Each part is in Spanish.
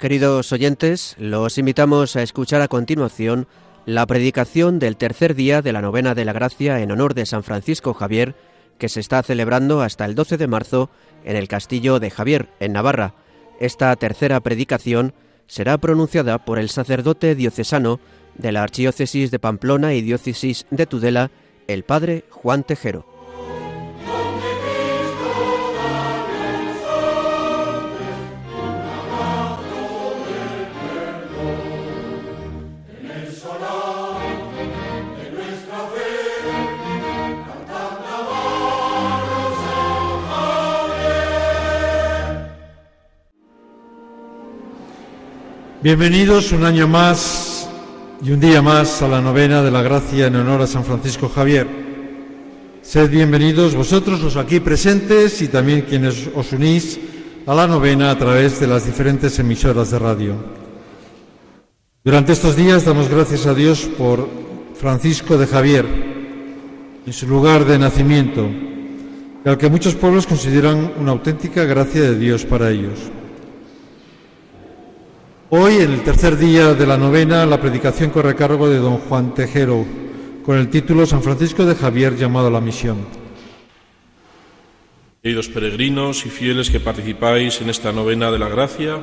Queridos oyentes, los invitamos a escuchar a continuación la predicación del tercer día de la novena de la gracia en honor de San Francisco Javier, que se está celebrando hasta el 12 de marzo en el castillo de Javier, en Navarra. Esta tercera predicación será pronunciada por el sacerdote diocesano de la Archidiócesis de Pamplona y Diócesis de Tudela, el padre Juan Tejero. Bienvenidos un año más y un día más a la novena de la gracia en honor a San Francisco Javier. Sed bienvenidos vosotros los aquí presentes y también quienes os unís a la novena a través de las diferentes emisoras de radio. Durante estos días damos gracias a Dios por Francisco de Javier, en su lugar de nacimiento, al que muchos pueblos consideran una auténtica gracia de Dios para ellos. Hoy, en el tercer día de la novena, la predicación corre cargo de don Juan Tejero, con el título San Francisco de Javier llamado a la misión. Queridos peregrinos y fieles que participáis en esta novena de la gracia,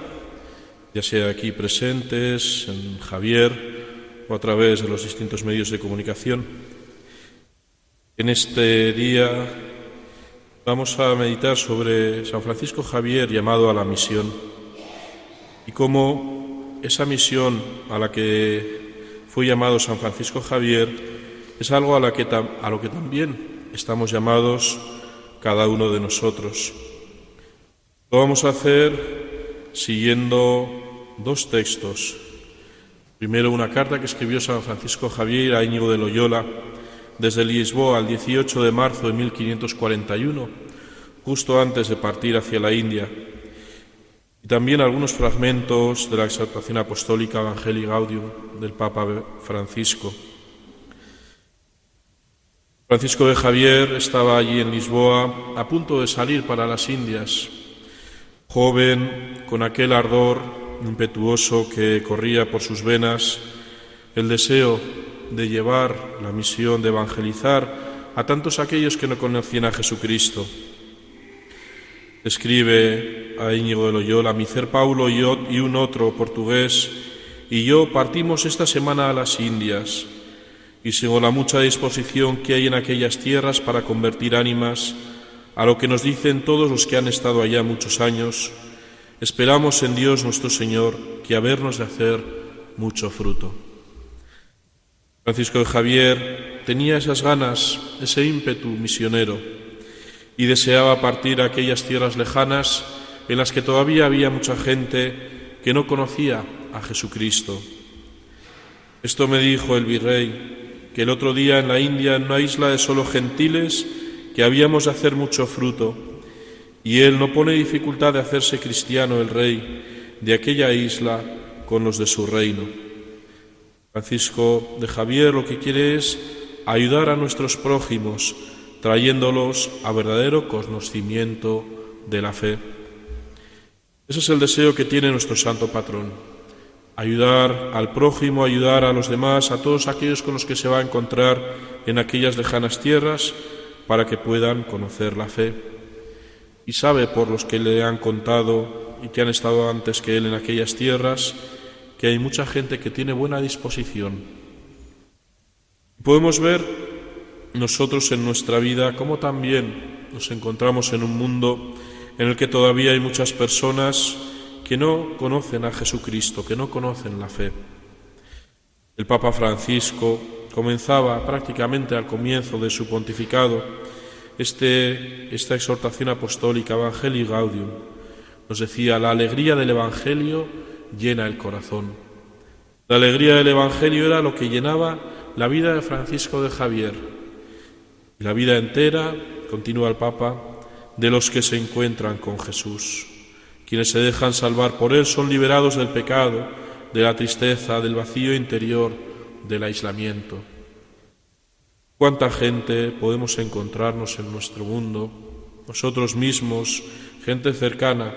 ya sea aquí presentes, en Javier o a través de los distintos medios de comunicación, en este día vamos a meditar sobre San Francisco Javier llamado a la misión y cómo esa misión a la que fue llamado San Francisco Javier es algo a, lo que también estamos llamados cada uno de nosotros. Lo vamos a hacer siguiendo dos textos. Primero una carta que escribió San Francisco Javier a Íñigo de Loyola desde Lisboa al 18 de marzo de 1541, justo antes de partir hacia la India y también algunos fragmentos de la exaltación apostólica Evangelii Gaudium del Papa Francisco. Francisco de Javier estaba allí en Lisboa a punto de salir para las Indias, joven, con aquel ardor impetuoso que corría por sus venas, el deseo de llevar la misión de evangelizar a tantos aquellos que no conocían a Jesucristo Escribe a Íñigo de Loyola, mi ser Paulo y, y un otro portugués y yo partimos esta semana a las Indias y según la mucha disposición que hay en aquellas tierras para convertir ánimas a lo que nos dicen todos los que han estado allá muchos años, esperamos en Dios nuestro Señor que habernos de hacer mucho fruto. Francisco de Javier tenía esas ganas, ese ímpetu misionero y deseaba partir a aquellas tierras lejanas en las que todavía había mucha gente que no conocía a Jesucristo. Esto me dijo el virrey, que el otro día en la India, en una isla de solo gentiles, que habíamos de hacer mucho fruto, y él no pone dificultad de hacerse cristiano el rey de aquella isla con los de su reino. Francisco de Javier lo que quiere es ayudar a nuestros prójimos, trayéndolos a verdadero conocimiento de la fe. Ese es el deseo que tiene nuestro santo patrón, ayudar al prójimo, ayudar a los demás, a todos aquellos con los que se va a encontrar en aquellas lejanas tierras, para que puedan conocer la fe. Y sabe por los que le han contado y que han estado antes que él en aquellas tierras, que hay mucha gente que tiene buena disposición. Podemos ver nosotros en nuestra vida, como también nos encontramos en un mundo en el que todavía hay muchas personas que no conocen a Jesucristo, que no conocen la fe. El Papa Francisco comenzaba prácticamente al comienzo de su pontificado este, esta exhortación apostólica Evangelii Gaudium. Nos decía, la alegría del Evangelio llena el corazón. La alegría del Evangelio era lo que llenaba la vida de Francisco de Javier, la vida entera, continúa el Papa, de los que se encuentran con Jesús. Quienes se dejan salvar por Él son liberados del pecado, de la tristeza, del vacío interior, del aislamiento. ¿Cuánta gente podemos encontrarnos en nuestro mundo, nosotros mismos, gente cercana,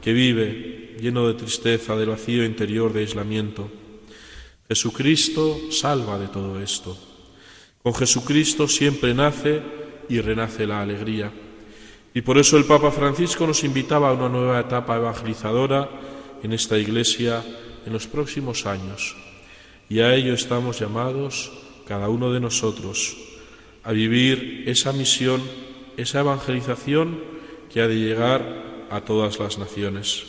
que vive lleno de tristeza, del vacío interior, de aislamiento? Jesucristo salva de todo esto. Con Jesucristo siempre nace y renace la alegría. Y por eso el Papa Francisco nos invitaba a una nueva etapa evangelizadora en esta iglesia en los próximos años. Y a ello estamos llamados, cada uno de nosotros, a vivir esa misión, esa evangelización que ha de llegar a todas las naciones.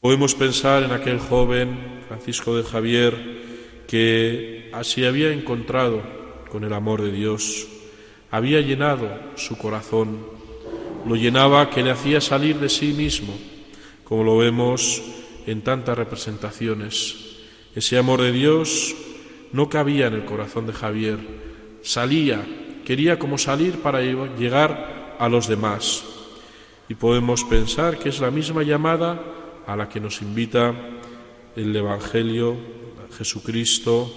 Podemos pensar en aquel joven Francisco de Javier que así había encontrado con el amor de Dios, había llenado su corazón, lo llenaba que le hacía salir de sí mismo, como lo vemos en tantas representaciones. Ese amor de Dios no cabía en el corazón de Javier, salía, quería como salir para llegar a los demás. Y podemos pensar que es la misma llamada a la que nos invita el Evangelio, Jesucristo,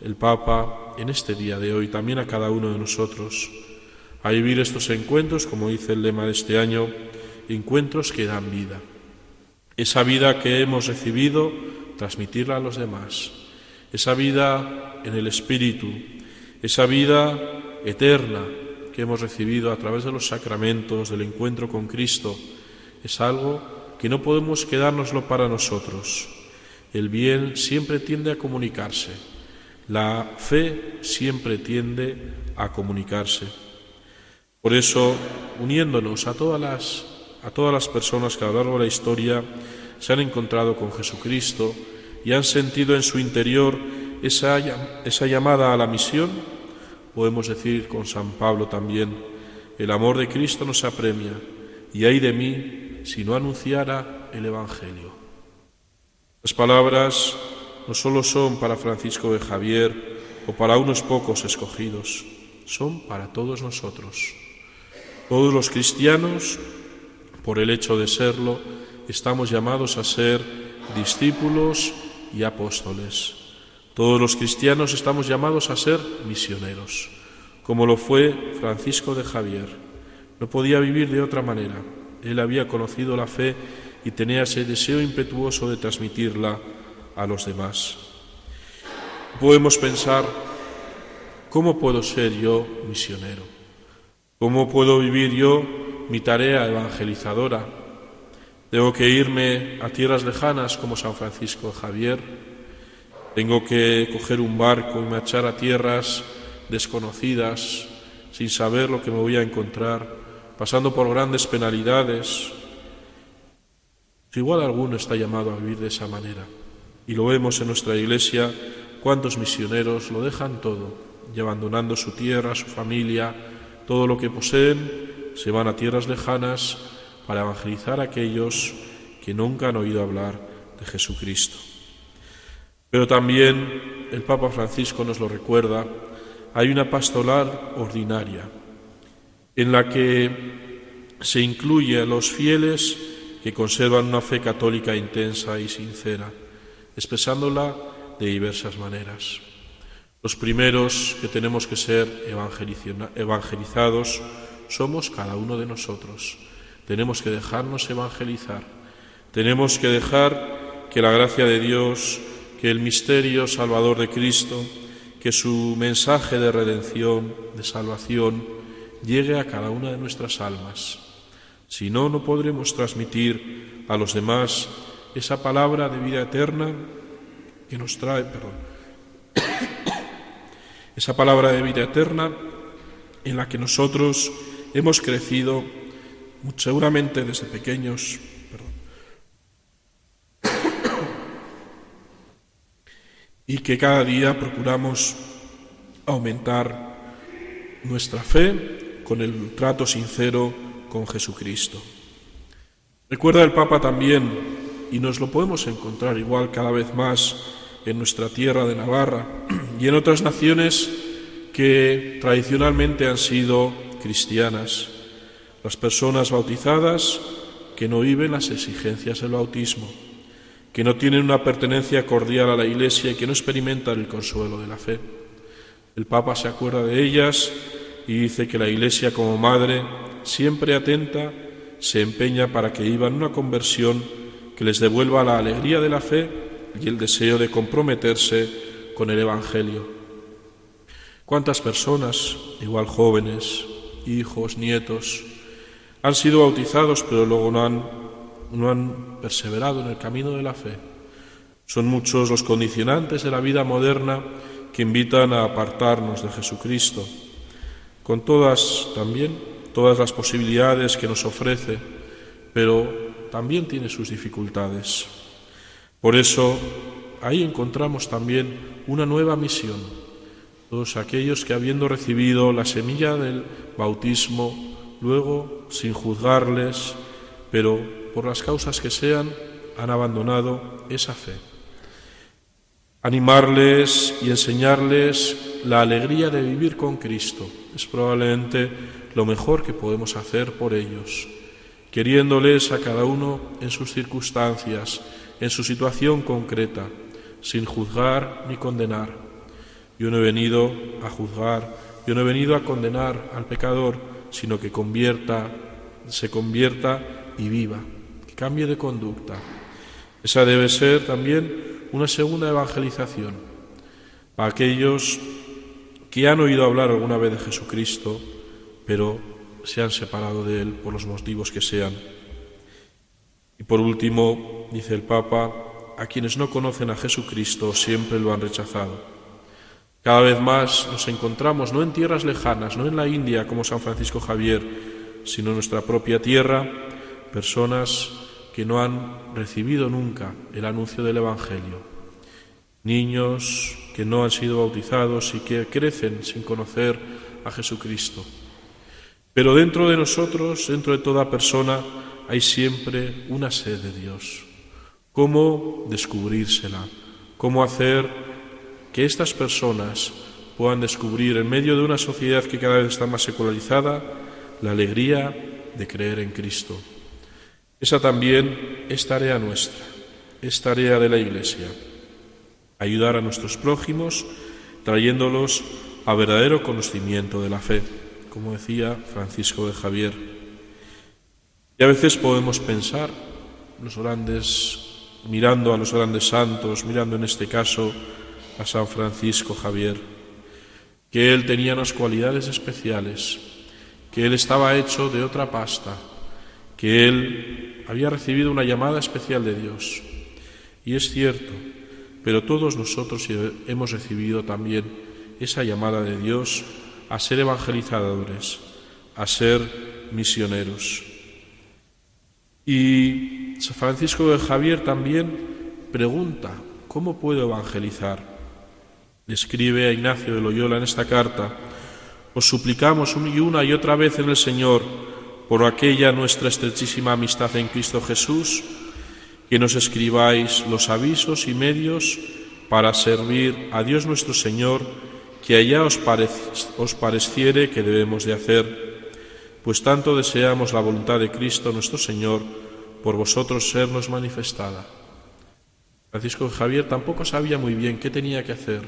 el Papa, en este día de hoy, también a cada uno de nosotros, a vivir estos encuentros, como dice el lema de este año, encuentros que dan vida. Esa vida que hemos recibido, transmitirla a los demás. Esa vida en el Espíritu, esa vida eterna que hemos recibido a través de los sacramentos, del encuentro con Cristo, es algo que no podemos quedárnoslo para nosotros. El bien siempre tiende a comunicarse, la fe siempre tiende a comunicarse. Por eso, uniéndonos a todas las, a todas las personas que a lo largo de la historia se han encontrado con Jesucristo y han sentido en su interior esa, esa llamada a la misión, podemos decir con San Pablo también, el amor de Cristo nos apremia y hay de mí si no anunciara el Evangelio. Las palabras no solo son para Francisco de Javier o para unos pocos escogidos, son para todos nosotros. Todos los cristianos, por el hecho de serlo, estamos llamados a ser discípulos y apóstoles. Todos los cristianos estamos llamados a ser misioneros, como lo fue Francisco de Javier. No podía vivir de otra manera. Él había conocido la fe y tenía ese deseo impetuoso de transmitirla a los demás. Podemos pensar, ¿cómo puedo ser yo misionero? ¿Cómo puedo vivir yo mi tarea evangelizadora? ¿Tengo que irme a tierras lejanas como San Francisco Javier? ¿Tengo que coger un barco y marchar a tierras desconocidas sin saber lo que me voy a encontrar? pasando por grandes penalidades. Igual alguno está llamado a vivir de esa manera. Y lo vemos en nuestra iglesia, cuántos misioneros lo dejan todo, y abandonando su tierra, su familia, todo lo que poseen, se van a tierras lejanas para evangelizar a aquellos que nunca han oído hablar de Jesucristo. Pero también el Papa Francisco nos lo recuerda, hay una pastoral ordinaria en la que se incluye a los fieles que conservan una fe católica intensa y sincera, expresándola de diversas maneras. Los primeros que tenemos que ser evangelizados somos cada uno de nosotros. Tenemos que dejarnos evangelizar. Tenemos que dejar que la gracia de Dios, que el misterio salvador de Cristo, que su mensaje de redención, de salvación, llegue a cada una de nuestras almas. Si no, no podremos transmitir a los demás esa palabra de vida eterna que nos trae, perdón, esa palabra de vida eterna en la que nosotros hemos crecido seguramente desde pequeños, y que cada día procuramos aumentar nuestra fe con el trato sincero con Jesucristo. Recuerda el Papa también, y nos lo podemos encontrar igual cada vez más en nuestra tierra de Navarra y en otras naciones que tradicionalmente han sido cristianas, las personas bautizadas que no viven las exigencias del bautismo, que no tienen una pertenencia cordial a la Iglesia y que no experimentan el consuelo de la fe. El Papa se acuerda de ellas y dice que la Iglesia como madre, siempre atenta, se empeña para que vivan una conversión que les devuelva la alegría de la fe y el deseo de comprometerse con el Evangelio. ¿Cuántas personas, igual jóvenes, hijos, nietos, han sido bautizados pero luego no han, no han perseverado en el camino de la fe? Son muchos los condicionantes de la vida moderna que invitan a apartarnos de Jesucristo, con todas también, todas las posibilidades que nos ofrece, pero también tiene sus dificultades. Por eso ahí encontramos también una nueva misión. Todos aquellos que habiendo recibido la semilla del bautismo, luego, sin juzgarles, pero por las causas que sean, han abandonado esa fe. Animarles y enseñarles la alegría de vivir con Cristo es probablemente lo mejor que podemos hacer por ellos, queriéndoles a cada uno en sus circunstancias, en su situación concreta, sin juzgar ni condenar. Yo no he venido a juzgar, yo no he venido a condenar al pecador, sino que convierta, se convierta y viva, que cambie de conducta. Esa debe ser también una segunda evangelización para aquellos que han oído hablar alguna vez de Jesucristo, pero se han separado de Él por los motivos que sean. Y por último, dice el Papa, a quienes no conocen a Jesucristo siempre lo han rechazado. Cada vez más nos encontramos no en tierras lejanas, no en la India como San Francisco Javier, sino en nuestra propia tierra, personas que no han recibido nunca el anuncio del Evangelio, niños que no han sido bautizados y que crecen sin conocer a Jesucristo. Pero dentro de nosotros, dentro de toda persona, hay siempre una sed de Dios. ¿Cómo descubrírsela? ¿Cómo hacer que estas personas puedan descubrir en medio de una sociedad que cada vez está más secularizada la alegría de creer en Cristo? Esa también es tarea nuestra, es tarea de la Iglesia. Ayudar a nuestros prójimos trayéndolos a verdadero conocimiento de la fe, como decía Francisco de Javier. Y a veces podemos pensar, los grandes, mirando a los grandes santos, mirando en este caso a San Francisco Javier, que él tenía unas cualidades especiales, que él estaba hecho de otra pasta, que él había recibido una llamada especial de Dios. Y es cierto, pero todos nosotros hemos recibido también esa llamada de Dios a ser evangelizadores, a ser misioneros. Y San Francisco de Javier también pregunta, ¿cómo puedo evangelizar? Escribe a Ignacio de Loyola en esta carta, os suplicamos una y otra vez en el Señor, por aquella nuestra estrechísima amistad en Cristo Jesús, que nos escribáis los avisos y medios para servir a Dios nuestro Señor, que allá os, os pareciere que debemos de hacer pues tanto deseamos la voluntad de Cristo nuestro Señor por vosotros sernos manifestada. Francisco Javier tampoco sabía muy bien qué tenía que hacer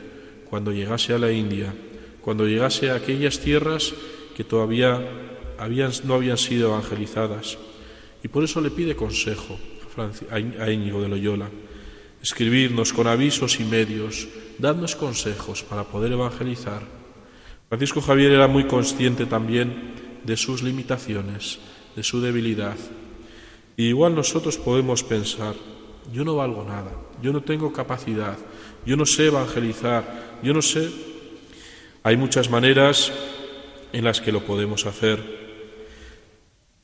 cuando llegase a la India, cuando llegase a aquellas tierras que todavía no habían sido evangelizadas. Y por eso le pide consejo a, Íñigo de Loyola. Escribirnos con avisos y medios, dadnos consejos para poder evangelizar. Francisco Javier era muy consciente también de sus limitaciones, de su debilidad. Y igual nosotros podemos pensar, yo no valgo nada, yo no tengo capacidad, yo no sé evangelizar, yo no sé... Hay muchas maneras en las que lo podemos hacer.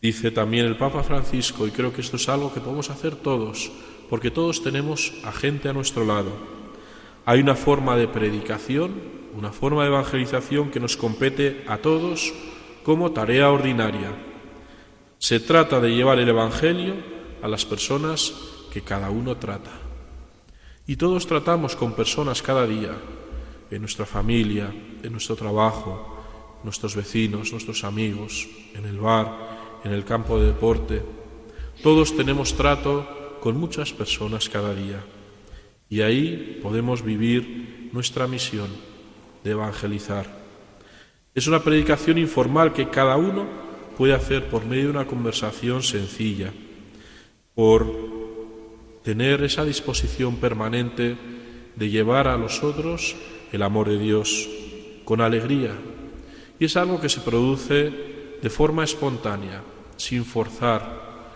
Dice también el Papa Francisco, y creo que esto es algo que podemos hacer todos, porque todos tenemos a gente a nuestro lado. Hay una forma de predicación, una forma de evangelización que nos compete a todos como tarea ordinaria. Se trata de llevar el Evangelio a las personas que cada uno trata. Y todos tratamos con personas cada día, en nuestra familia, en nuestro trabajo, nuestros vecinos, nuestros amigos, en el bar, en el campo de deporte. Todos tenemos trato con muchas personas cada día y ahí podemos vivir nuestra misión de evangelizar. Es una predicación informal que cada uno puede hacer por medio de una conversación sencilla, por tener esa disposición permanente de llevar a los otros el amor de Dios con alegría. Y es algo que se produce de forma espontánea, sin forzar.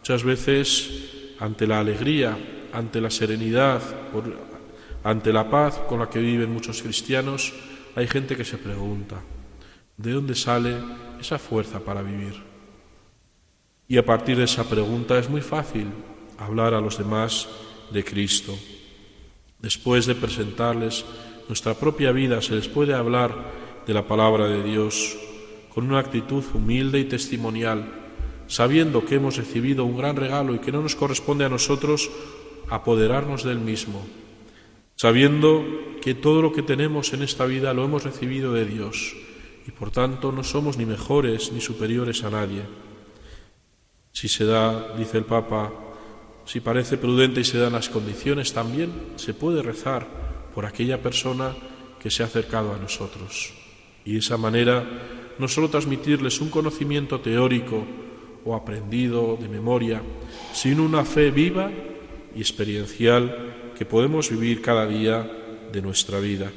Muchas veces, ante la alegría, ante la serenidad, ante la paz con la que viven muchos cristianos, hay gente que se pregunta, ¿de dónde sale esa fuerza para vivir? Y a partir de esa pregunta es muy fácil hablar a los demás de Cristo. Después de presentarles nuestra propia vida, se les puede hablar de la palabra de Dios con una actitud humilde y testimonial, sabiendo que hemos recibido un gran regalo y que no nos corresponde a nosotros apoderarnos del mismo, sabiendo que todo lo que tenemos en esta vida lo hemos recibido de Dios y por tanto no somos ni mejores ni superiores a nadie. Si se da, dice el Papa, si parece prudente y se dan las condiciones, también se puede rezar por aquella persona que se ha acercado a nosotros. Y de esa manera no solo transmitirles un conocimiento teórico o aprendido de memoria, sino una fe viva y experiencial que podemos vivir cada día de nuestra vida.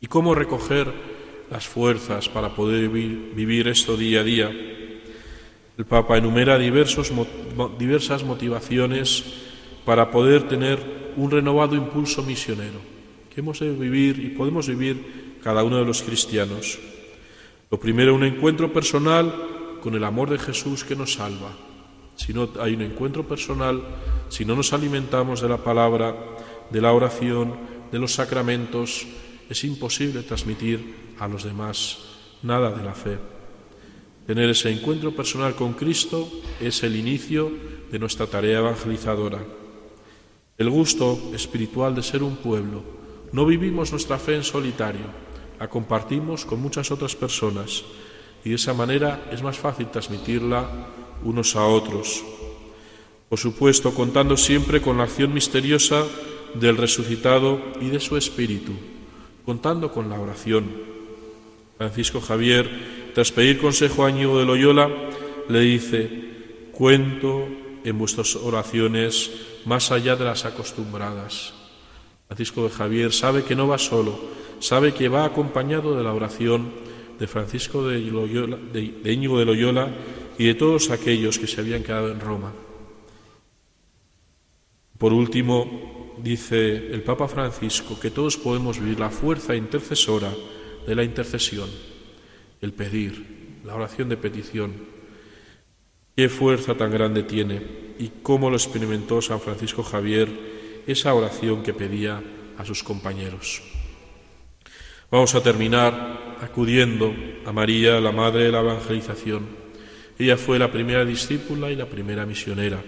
¿Y cómo recoger las fuerzas para poder vivir, esto día a día? El Papa enumera diversos, diversas motivaciones para poder tener un renovado impulso misionero que hemos de vivir y podemos vivir cada uno de los cristianos. Lo primero, un encuentro personal con el amor de Jesús que nos salva. Si no hay un encuentro personal, si no nos alimentamos de la palabra, de la oración, de los sacramentos, es imposible transmitir a los demás nada de la fe. Tener ese encuentro personal con Cristo es el inicio de nuestra tarea evangelizadora. El gusto espiritual de ser un pueblo. No vivimos nuestra fe en solitario, la compartimos con muchas otras personas y de esa manera es más fácil transmitirla unos a otros. Por supuesto, contando siempre con la acción misteriosa del resucitado y de su espíritu, contando con la oración. Francisco Javier tras pedir consejo a Íñigo de Loyola, le dice, cuento en vuestras oraciones más allá de las acostumbradas. Francisco de Javier sabe que no va solo, sabe que va acompañado de la oración de Francisco de, de Íñigo de Loyola y de todos aquellos que se habían quedado en Roma. Por último, dice el Papa Francisco que todos podemos vivir la fuerza intercesora de la intercesión el pedir, la oración de petición. Qué fuerza tan grande tiene y cómo lo experimentó San Francisco Javier esa oración que pedía a sus compañeros. Vamos a terminar acudiendo a María, la Madre de la Evangelización. Ella fue la primera discípula y la primera misionera.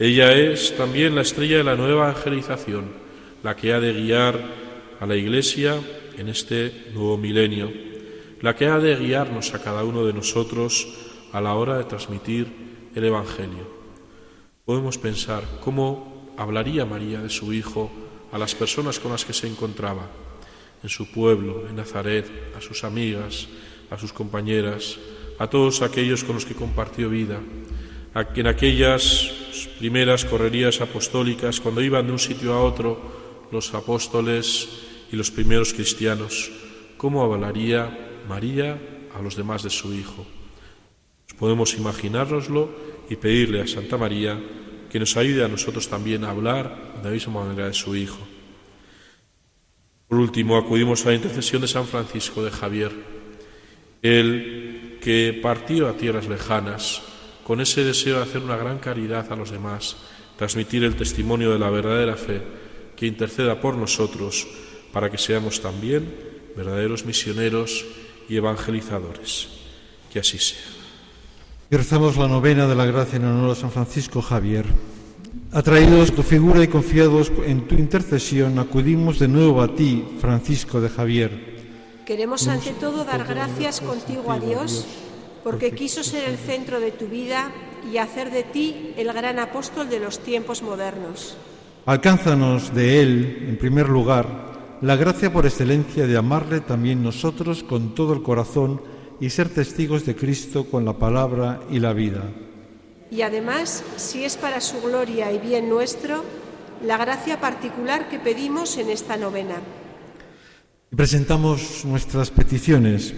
Ella es también la estrella de la nueva evangelización, la que ha de guiar a la Iglesia en este nuevo milenio la que ha de guiarnos a cada uno de nosotros a la hora de transmitir el Evangelio. Podemos pensar cómo hablaría María de su Hijo a las personas con las que se encontraba, en su pueblo, en Nazaret, a sus amigas, a sus compañeras, a todos aquellos con los que compartió vida, en aquellas primeras correrías apostólicas, cuando iban de un sitio a otro los apóstoles y los primeros cristianos, cómo hablaría María a los demás de su Hijo. Podemos imaginárnoslo y pedirle a Santa María que nos ayude a nosotros también a hablar de la misma manera de su Hijo. Por último, acudimos a la intercesión de San Francisco de Javier, el que partió a tierras lejanas con ese deseo de hacer una gran caridad a los demás, transmitir el testimonio de la verdadera fe, que interceda por nosotros para que seamos también verdaderos misioneros y evangelizadores. Que así sea. Rezamos la novena de la gracia en honor a San Francisco Javier. Atraídos tu figura y confiados en tu intercesión, acudimos de nuevo a ti, Francisco de Javier. Queremos ante todo dar gracias contigo a Dios, porque quiso ser el centro de tu vida y hacer de ti el gran apóstol de los tiempos modernos. Alcánzanos de Él, en primer lugar, la gracia por excelencia de amarle también nosotros con todo el corazón y ser testigos de Cristo con la palabra y la vida. Y además, si es para su gloria y bien nuestro, la gracia particular que pedimos en esta novena. Presentamos nuestras peticiones.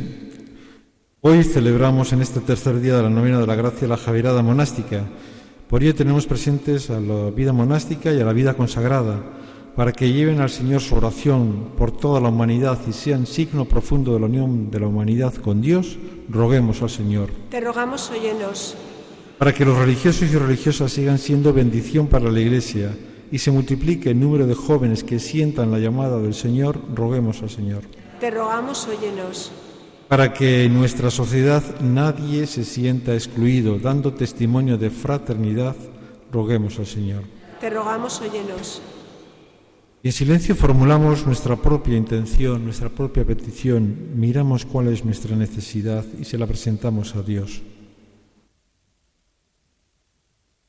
Hoy celebramos en este tercer día de la novena de la gracia la Javierada monástica. Por ello tenemos presentes a la vida monástica y a la vida consagrada, para que lleven al Señor su oración por toda la humanidad y sean signo profundo de la unión de la humanidad con Dios, roguemos al Señor. Te rogamos, óyenos. Para que los religiosos y religiosas sigan siendo bendición para la Iglesia y se multiplique el número de jóvenes que sientan la llamada del Señor, roguemos al Señor. Te rogamos, óyenos. Para que en nuestra sociedad nadie se sienta excluido, dando testimonio de fraternidad, roguemos al Señor. Te rogamos, óyenos. Y en silencio formulamos nuestra propia intención, nuestra propia petición, miramos cuál es nuestra necesidad y se la presentamos a Dios.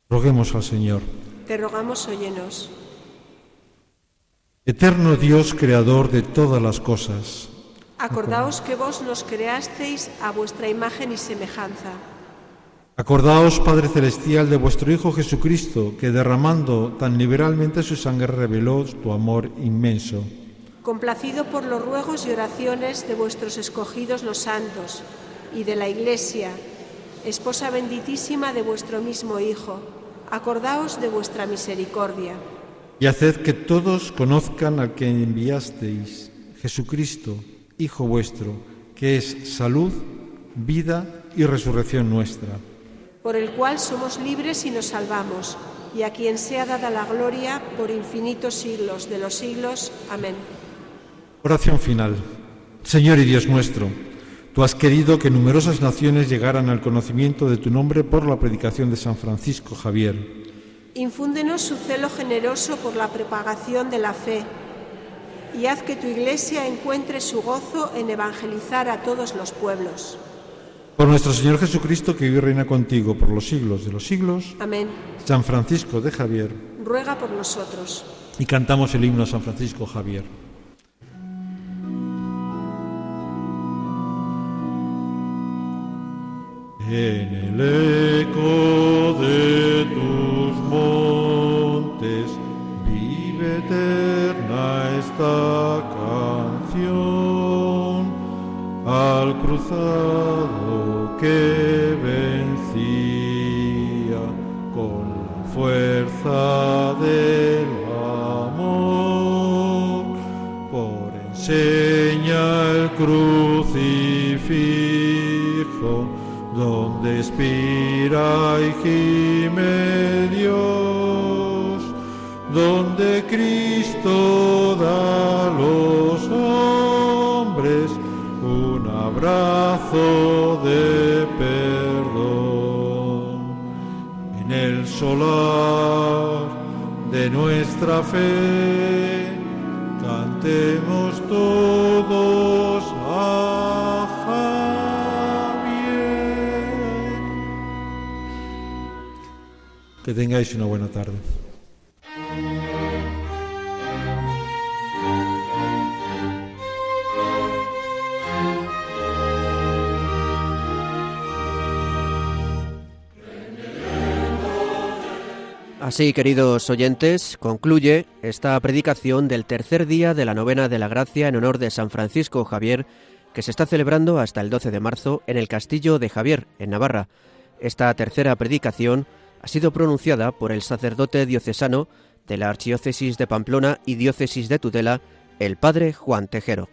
Roguemos al Señor. Te rogamos, óyenos. Eterno Dios, creador de todas las cosas. Acordaos que vos nos creasteis a vuestra imagen y semejanza. Acordaos, Padre Celestial, de vuestro Hijo Jesucristo, que derramando tan liberalmente su sangre reveló tu amor inmenso. Complacido por los ruegos y oraciones de vuestros escogidos los santos y de la Iglesia, esposa benditísima de vuestro mismo Hijo, acordaos de vuestra misericordia. Y haced que todos conozcan al que enviasteis, Jesucristo, Hijo vuestro, que es salud, vida y resurrección nuestra. Por el cual somos libres y nos salvamos, y a quien sea dada la gloria por infinitos siglos de los siglos. Amén. Oración final. Señor y Dios nuestro, tú has querido que numerosas naciones llegaran al conocimiento de tu nombre por la predicación de San Francisco Javier. Infúndenos su celo generoso por la propagación de la fe y haz que tu Iglesia encuentre su gozo en evangelizar a todos los pueblos. Por nuestro Señor Jesucristo, que vive y reina contigo por los siglos de los siglos. Amén. San Francisco de Javier. Ruega por nosotros. Y cantamos el himno a San Francisco Javier. En el eco de tus esta canción al cruzado que vencía con la fuerza del amor. Por enseña el crucifijo donde expira y gime Dios, donde Cristo da a los hombres un abrazo de perdón. En el solar de nuestra fe, cantemos todos a Javier. Que tengáis una buena tarde. Así, queridos oyentes, concluye esta predicación del tercer día de la novena de la gracia en honor de San Francisco Javier, que se está celebrando hasta el 12 de marzo en el Castillo de Javier, en Navarra. Esta tercera predicación ha sido pronunciada por el sacerdote diocesano de la Archidiócesis de Pamplona y Diócesis de Tudela, el padre Juan Tejero.